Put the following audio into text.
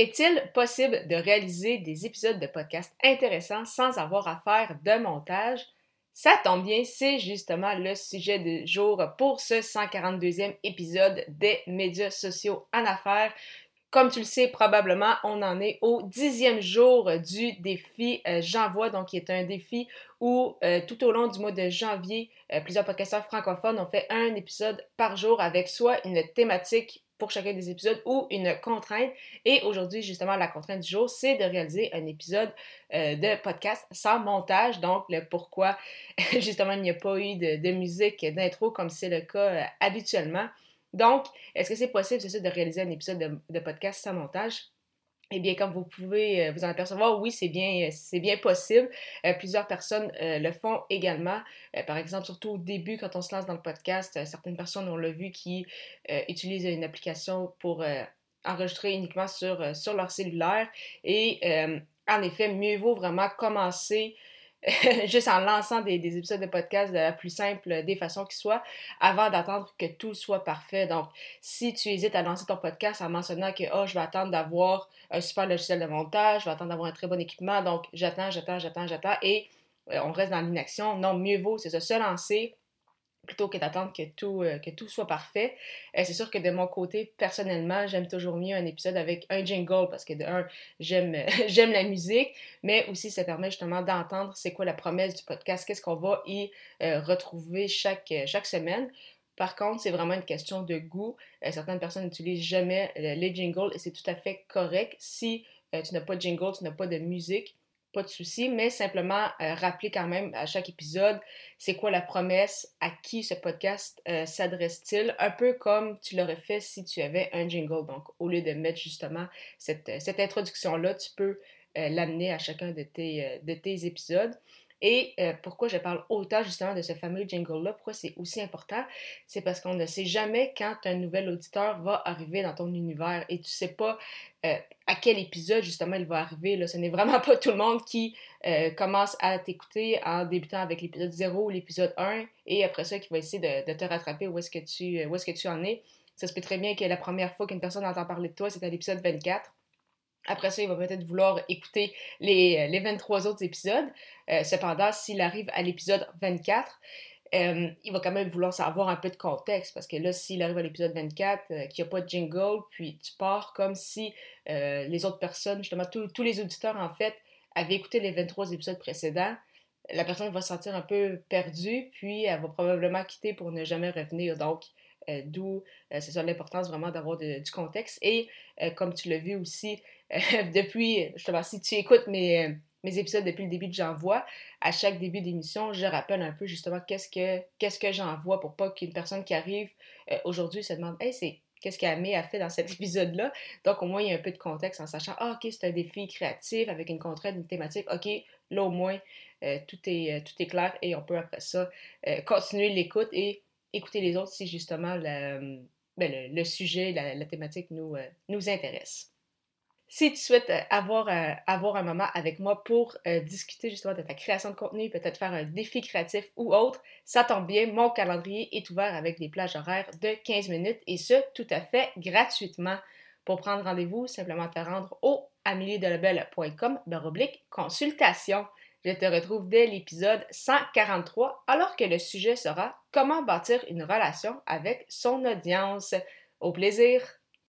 Est-il possible de réaliser des épisodes de podcast intéressants sans avoir à faire de montage? Ça tombe bien, c'est justement le sujet du jour pour ce 142e épisode des médias sociaux en affaires. Comme tu le sais probablement, on en est au dixième jour du défi euh, J'envoie, donc qui est un défi où euh, tout au long du mois de janvier, euh, plusieurs podcasteurs francophones ont fait un épisode par jour avec soit une thématique pour chacun des épisodes ou une contrainte. Et aujourd'hui, justement, la contrainte du jour, c'est de réaliser un épisode euh, de podcast sans montage. Donc, le pourquoi, justement, il n'y a pas eu de, musique d'intro comme c'est le cas euh, habituellement. Donc, est-ce que c'est possible, c'est de réaliser un épisode de podcast sans montage? Eh bien, comme vous pouvez euh, vous en apercevoir, oui, c'est bien, euh, c'est bien possible. Euh, plusieurs personnes le font également. par exemple, surtout au début, quand on se lance dans le podcast, certaines personnes, on l'a vu, qui utilisent une application pour enregistrer uniquement sur, sur leur cellulaire. Et en effet, mieux vaut vraiment commencer juste en lançant des, épisodes de podcast de la plus simple des façons qui soient, avant d'attendre que tout soit parfait. Donc, si tu hésites à lancer ton podcast en mentionnant que oh, je vais attendre d'avoir un super logiciel de montage, je vais attendre d'avoir un très bon équipement, donc j'attends, j'attends, j'attends, j'attends, et euh, on reste dans l'inaction, non, mieux vaut, c'est se lancer, plutôt que d'attendre que tout, euh, que tout soit parfait. Euh, c'est sûr que de mon côté, personnellement, j'aime toujours mieux un épisode avec un jingle parce que de un, j'aime, j'aime la musique, mais aussi ça permet justement d'entendre c'est quoi la promesse du podcast, qu'est-ce qu'on va y euh, retrouver chaque, chaque semaine. Par contre, c'est vraiment une question de goût. certaines personnes n'utilisent jamais les jingles et c'est tout à fait correct. Si tu n'as pas de jingle, tu n'as pas de musique, pas de souci, mais simplement euh, rappeler quand même à chaque épisode c'est quoi la promesse, à qui ce podcast euh, s'adresse-t-il, un peu comme tu l'aurais fait si tu avais un jingle. Donc, au lieu de mettre justement cette, euh, introduction-là, tu peux l'amener à chacun de tes, de tes épisodes. Et euh, pourquoi je parle autant justement de ce fameux jingle-là, pourquoi c'est aussi important, c'est parce qu'on ne sait jamais quand un nouvel auditeur va arriver dans ton univers et tu sais pas euh, à quel épisode justement il va arriver. Là. Ce n'est vraiment pas tout le monde qui euh, commence à t'écouter en débutant avec l'épisode 0 ou l'épisode 1 et après ça qui va essayer de, te rattraper où est-ce que, tu, où est-ce que tu en es. Ça se peut très bien que la première fois qu'une personne entend parler de toi, c'est à l'épisode 24. Après ça, il va peut-être vouloir écouter les, les 23 autres épisodes. Euh, cependant, s'il arrive à l'épisode 24, euh, il va quand même vouloir savoir un peu de contexte parce que là, s'il arrive à l'épisode 24, euh, qu'il n'y a pas de jingle, puis tu pars comme si les autres personnes, justement, tous les auditeurs en fait, avaient écouté les 23 épisodes précédents, la personne va se sentir un peu perdue, puis elle va probablement quitter pour ne jamais revenir. Donc, d'où c'est ça l'importance vraiment d'avoir du contexte. Et comme tu l'as vu aussi depuis, justement, si tu écoutes mes épisodes depuis le début de J'envoie, à chaque début d'émission, je rappelle un peu justement qu'est-ce que, j'envoie pour pas qu'une personne qui arrive euh, aujourd'hui se demande Hey, c'est qu'est-ce qu'Amé a fait dans cet épisode-là? Donc, au moins, il y a un peu de contexte en sachant Ah, ok, c'est un défi créatif avec une contrainte, une thématique. Ok, là, au moins, euh, tout, est, euh, tout est clair et on peut après ça continuer l'écoute et écouter les autres si justement ben, le, sujet, la, thématique nous, nous intéresse. Si tu souhaites euh, avoir, euh, avoir un moment avec moi pour euh, discuter justement de ta création de contenu, peut-être faire un défi créatif ou autre, ça tombe bien, mon calendrier est ouvert avec des plages horaires de 15 minutes et ce, tout à fait gratuitement. Pour prendre rendez-vous, simplement te rendre au ameliedelabel.com baroblique consultation. Je te retrouve dès l'épisode 143 alors que le sujet sera comment bâtir une relation avec son audience. Au plaisir!